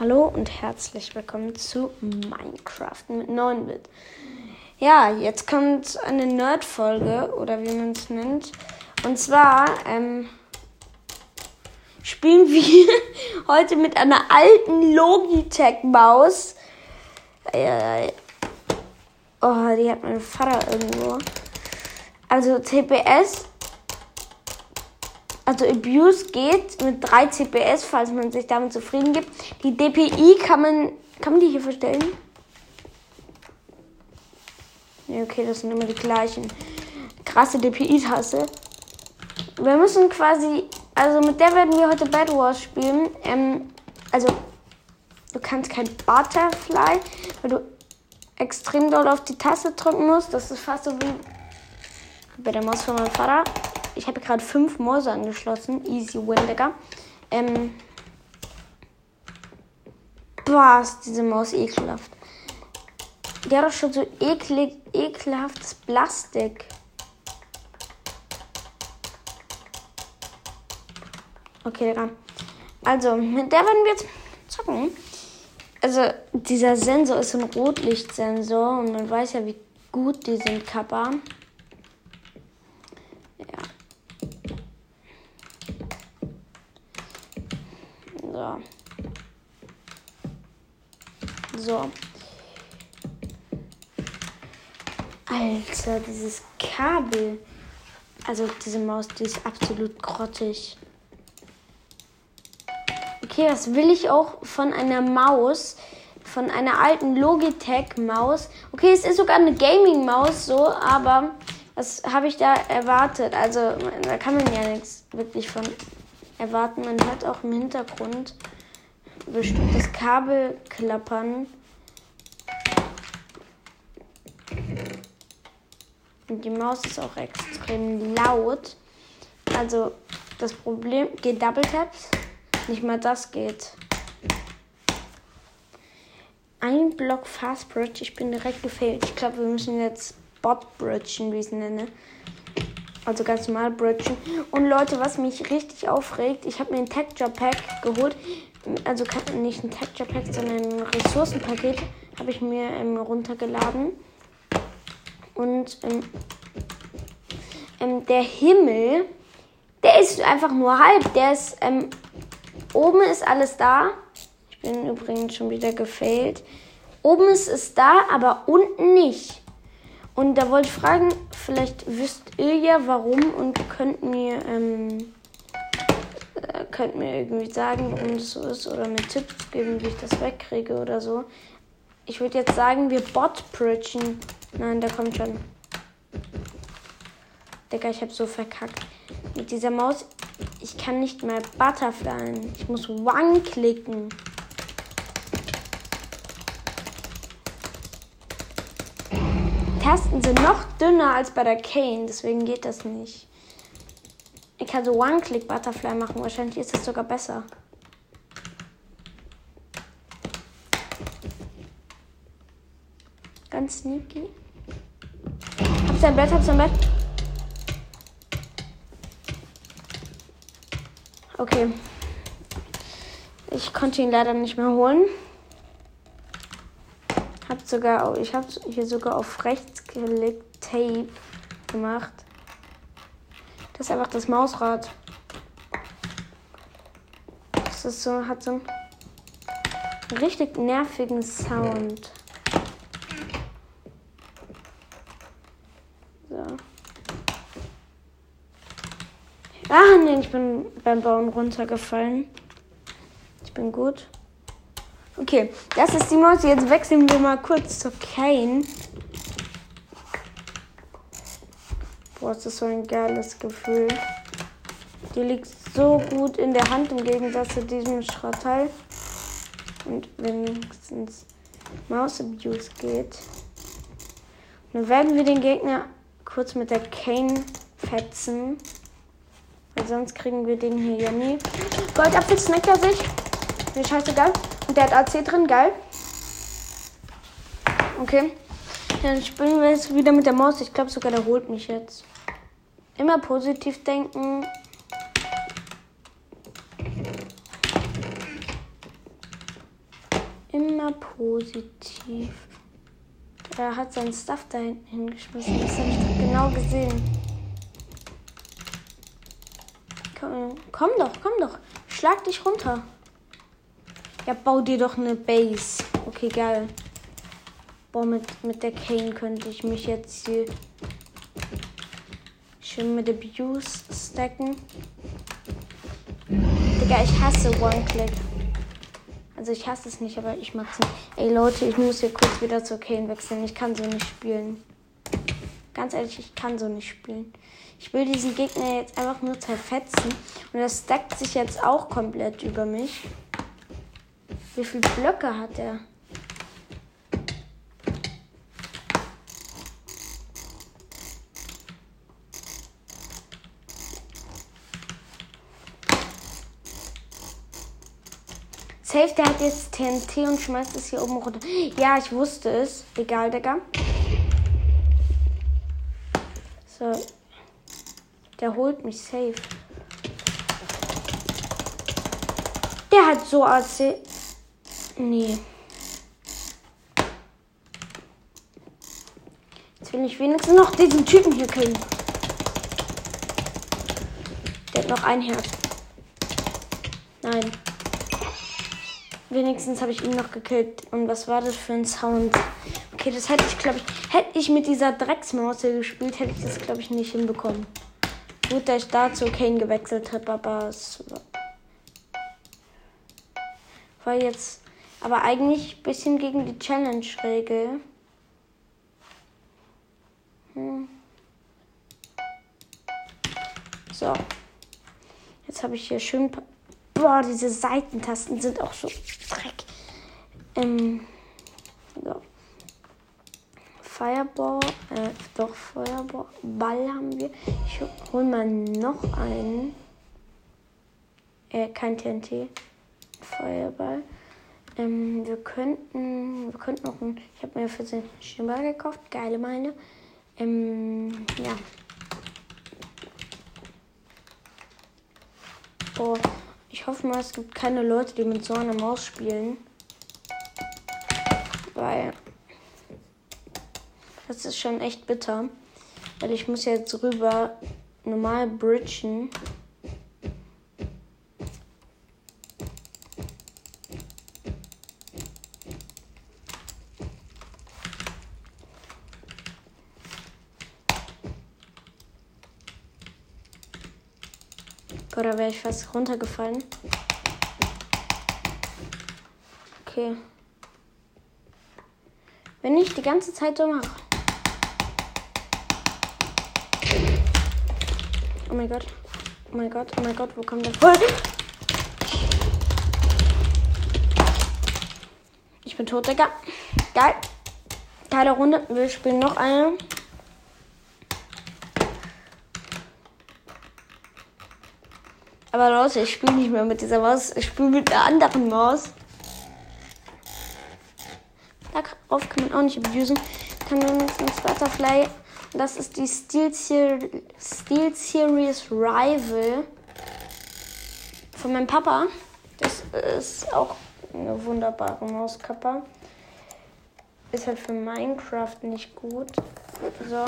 Hallo und herzlich willkommen zu Minecraft mit 9-Bit. Ja, jetzt kommt eine Nerd-Folge oder wie man es nennt. Und zwar ähm, spielen wir heute mit einer alten Logitech-Maus. Äh, oh, die hat mein Vater irgendwo. Also TPS also Abuse geht mit 3 CPS, falls man sich damit zufrieden gibt. Die DPI kann man. Kann man die hier verstellen? Ne, okay, das sind immer die gleichen. Krasse DPI-Tasse. Wir müssen quasi. Also mit der werden wir heute Bad Wars spielen. Ähm, also, du kannst kein Butterfly, weil du extrem doll auf die Taste drücken musst. Das ist fast so wie bei der Maus von meinem Vater. Ich habe gerade fünf Mäuse angeschlossen. Easy win, Digga. Ähm. Boah, ist diese Maus ekelhaft. Die hat doch schon so eklig, ekelhaftes Plastik. Okay, Digga. Also, mit der werden wir jetzt zocken. Also, dieser Sensor ist ein Rotlichtsensor und man weiß ja, wie gut die sind, Kappa. So. So. Alter, dieses Kabel. Also diese Maus, die ist absolut grottig. Okay, was will ich auch von einer Maus? Von einer alten Logitech-Maus. Okay, es ist sogar eine Gaming-Maus so, aber was habe ich da erwartet? Also, da kann man ja nichts wirklich von erwarten. Man hört auch im Hintergrund bestimmt das Kabel klappern. Und die Maus ist auch extrem laut. Also das Problem geht Double Taps. Nicht mal das geht. Ein Block Fast Bridge. Ich bin direkt gefailt. Ich glaube, wir müssen jetzt Bot Bridgen, wie ich es nenne. Also ganz normal bridgen. Und Leute, was mich richtig aufregt, ich habe mir ein Texture Pack geholt. Also nicht ein Texture Pack, sondern ein Ressourcenpaket habe ich mir ähm, runtergeladen. Und ähm, ähm, der Himmel, der ist einfach nur halb. Der ist, ähm, oben ist alles da. Ich bin übrigens schon wieder gefailt. Oben ist es da, aber unten nicht. Und da wollte ich fragen, vielleicht wisst ihr ja warum und könnt mir, ähm, äh, könnt mir irgendwie sagen, warum das so ist oder mir Tipps geben, wie ich das wegkriege oder so. Ich würde jetzt sagen, wir bot-bridgen. Nein, da kommt schon. Digga, ich habe so verkackt. Mit dieser Maus, ich kann nicht mehr Butterflyen. Ich muss One klicken. Tasten sind noch dünner als bei der Kane, deswegen geht das nicht. Ich kann so One-Click-Butterfly machen, wahrscheinlich ist das sogar besser. Ganz sneaky. Hab's ein Bett, hab's ein Bett. Okay. Ich konnte ihn leider nicht mehr holen habe sogar, ich habe hier sogar auf rechts gelegt Tape gemacht. Das ist einfach das Mausrad. Das ist so, hat so einen richtig nervigen Sound. So. Ah, nee, ich bin beim Bauen runtergefallen. Ich bin gut. Okay, das ist die Maus. Jetzt wechseln wir mal kurz zu Kane. Boah, ist das so ein geiles Gefühl. Die liegt so gut in der Hand im Gegensatz zu diesem Schrottteil. Und wenigstens Maus Abuse geht. Dann werden wir den Gegner kurz mit der Kane fetzen. Weil sonst kriegen wir den hier ja nie. Goldapfel snackt er sich. Wie scheißegal. Und der hat AC drin, geil. Okay. Dann spielen wir jetzt wieder mit der Maus. Ich glaube sogar, der holt mich jetzt. Immer positiv denken. sehr positiv. Er hat seinen Stuff da hinten hingeschmissen. Das habe ich doch genau gesehen. Komm, komm doch, komm doch. Schlag dich runter. Ja, bau dir doch eine Base. Okay, geil. Boah, mit, mit der Kane könnte ich mich jetzt hier schön mit Abuse stacken. Digga, ich hasse One-Click. Also ich hasse es nicht, aber ich mag es nicht. Ey Leute, ich muss hier kurz wieder zur Kane wechseln. Ich kann so nicht spielen. Ganz ehrlich, ich kann so nicht spielen. Ich will diesen Gegner jetzt einfach nur zerfetzen. Und das stackt sich jetzt auch komplett über mich. Wie viele Blöcke hat er? Safe, der hat jetzt TNT und schmeißt es hier oben runter. Ja, ich wusste es. Egal, Digga. So. Der holt mich safe. Der hat so AC. Nee. Jetzt will ich wenigstens noch diesen Typen hier killen. Der hat noch ein Herz. Nein. Wenigstens habe ich ihn noch gekillt. Und was war das für ein Sound? Okay, das hätte ich, glaube ich, hätte ich mit dieser Drecksmaus hier gespielt, hätte ich das, glaube ich, nicht hinbekommen. Gut, dass ich da zu Kane gewechselt habe, aber es war jetzt aber eigentlich ein bisschen gegen die Challenge-Regel. Hm. So. Jetzt habe ich hier schön Boah, diese Seitentasten sind auch so dreck. Ähm, so. Fireball, äh, doch Feuerball Ball haben wir. Ich hol mal noch einen. Äh, kein TNT. Feuerball. Ähm, wir könnten, wir könnten noch ein, ich habe mir für den Schimmer gekauft, geile meine. Ähm, ja. Boah. Ich hoffe mal, es gibt keine Leute, die mit so einer Maus spielen. Weil das ist schon echt bitter. Weil ich muss jetzt rüber normal bridgen. Oder wäre ich fast runtergefallen? Okay. Wenn ich die ganze Zeit so mache. Oh mein Gott. Oh mein Gott, oh mein Gott, wo kommt der voll? Ich bin tot, Digga. Geil. Geile Runde. Wir spielen noch eine. Aber Leute, ich spiele nicht mehr mit dieser Maus. Ich spiele mit einer anderen Maus. Darauf kann man auch nicht abusen. Kann wenigstens Butterfly. Das ist die Steel, Ser Steel Series Rival von meinem Papa. Das ist auch eine wunderbare Mauskapper. Ist halt für Minecraft nicht gut. So.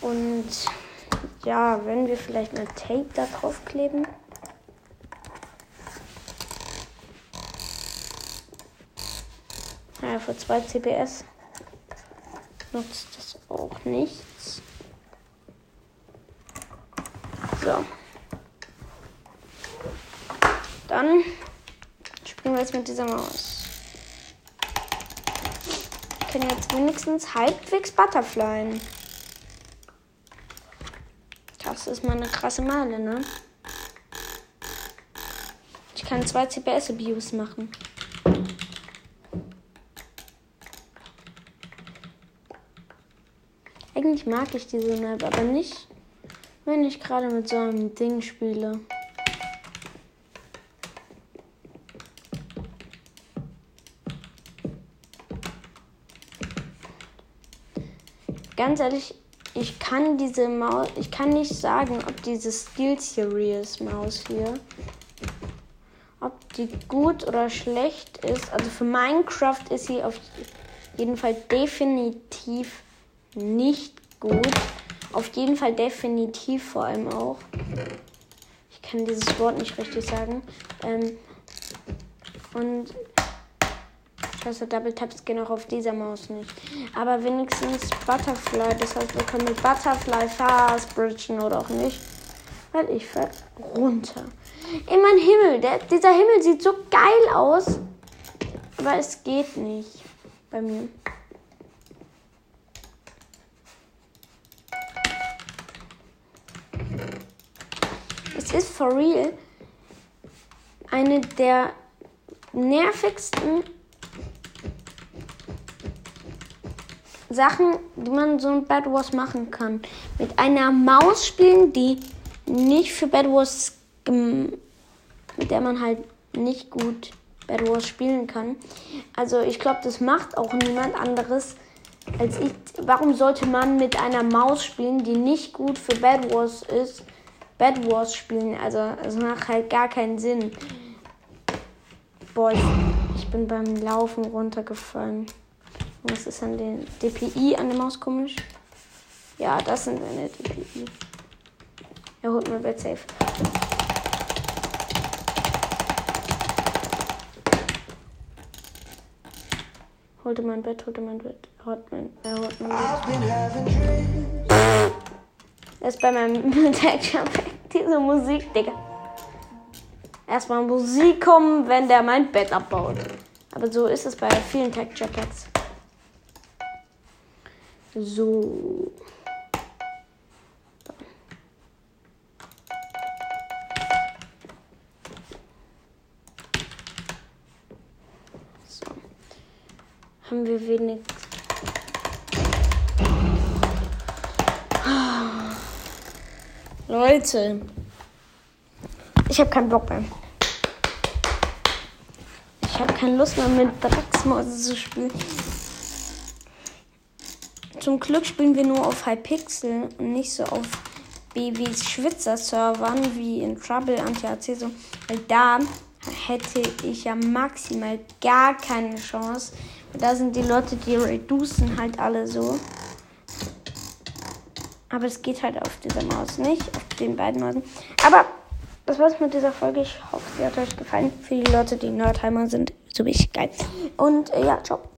Und ja, wenn wir vielleicht eine Tape da drauf kleben. Ja, für 2 CPS nutzt das auch nichts. So. Dann spielen wir jetzt mit dieser Maus. Ich kann jetzt wenigstens halbwegs Butterflyen. Das ist mal eine krasse Male, ne? Ich kann zwei CPS Abuse machen. Eigentlich mag ich diese Map, aber nicht, wenn ich gerade mit so einem Ding spiele. Ganz ehrlich, ich kann diese Maus, ich kann nicht sagen, ob diese Steel Series Maus hier, ob die gut oder schlecht ist. Also für Minecraft ist sie auf jeden Fall definitiv nicht gut. Auf jeden Fall definitiv vor allem auch. Ich kann dieses Wort nicht richtig sagen. Ähm, und Scheiße, Double Taps gehen auch auf dieser Maus nicht. Aber wenigstens Butterfly. Das heißt, wir können mit Butterfly fast bridgen oder auch nicht. Weil ich fall runter. In mein Himmel. Der, dieser Himmel sieht so geil aus. Aber es geht nicht bei mir. Ist for real eine der nervigsten Sachen, die man so in Bad Wars machen kann. Mit einer Maus spielen, die nicht für Bad Wars, mit der man halt nicht gut Bad Wars spielen kann. Also ich glaube, das macht auch niemand anderes als ich. Warum sollte man mit einer Maus spielen, die nicht gut für Bad Wars ist, Bad Wars spielen? Also es macht halt gar keinen Sinn. Boah, ich, bin beim Laufen runtergefallen. Was ist an den DPI an der Maus komisch? Ja, das sind eine DPI. Er holt mir Bett safe. Holte mein Bett, holte mein Bett. Holt mein, er holt mein Bett. Ist bei meinem Pack. Diese Musik, Digga. Erstmal Musik kommen, wenn der mein Bett abbaut. Aber so ist es bei vielen Texture Packs. So. So. Haben wir wenig. Leute. Ich habe keinen Bock mehr. Ich habe keine Lust mehr mit Drecksmäuse zu spielen. Zum Glück spielen wir nur auf Hypixel und nicht so auf BWs Schwitzer-Servern wie in Trouble Anti-AC. So. Weil da hätte ich ja maximal gar keine Chance. Da sind die Leute, die reducen halt alle so. Aber es geht halt auf dieser Maus nicht, auf den beiden Mäusen. Aber das war's mit dieser Folge. Ich hoffe, sie hat euch gefallen. Für die Leute, die Nerdheimer sind, so wie ich geil. Und äh, ja, ciao.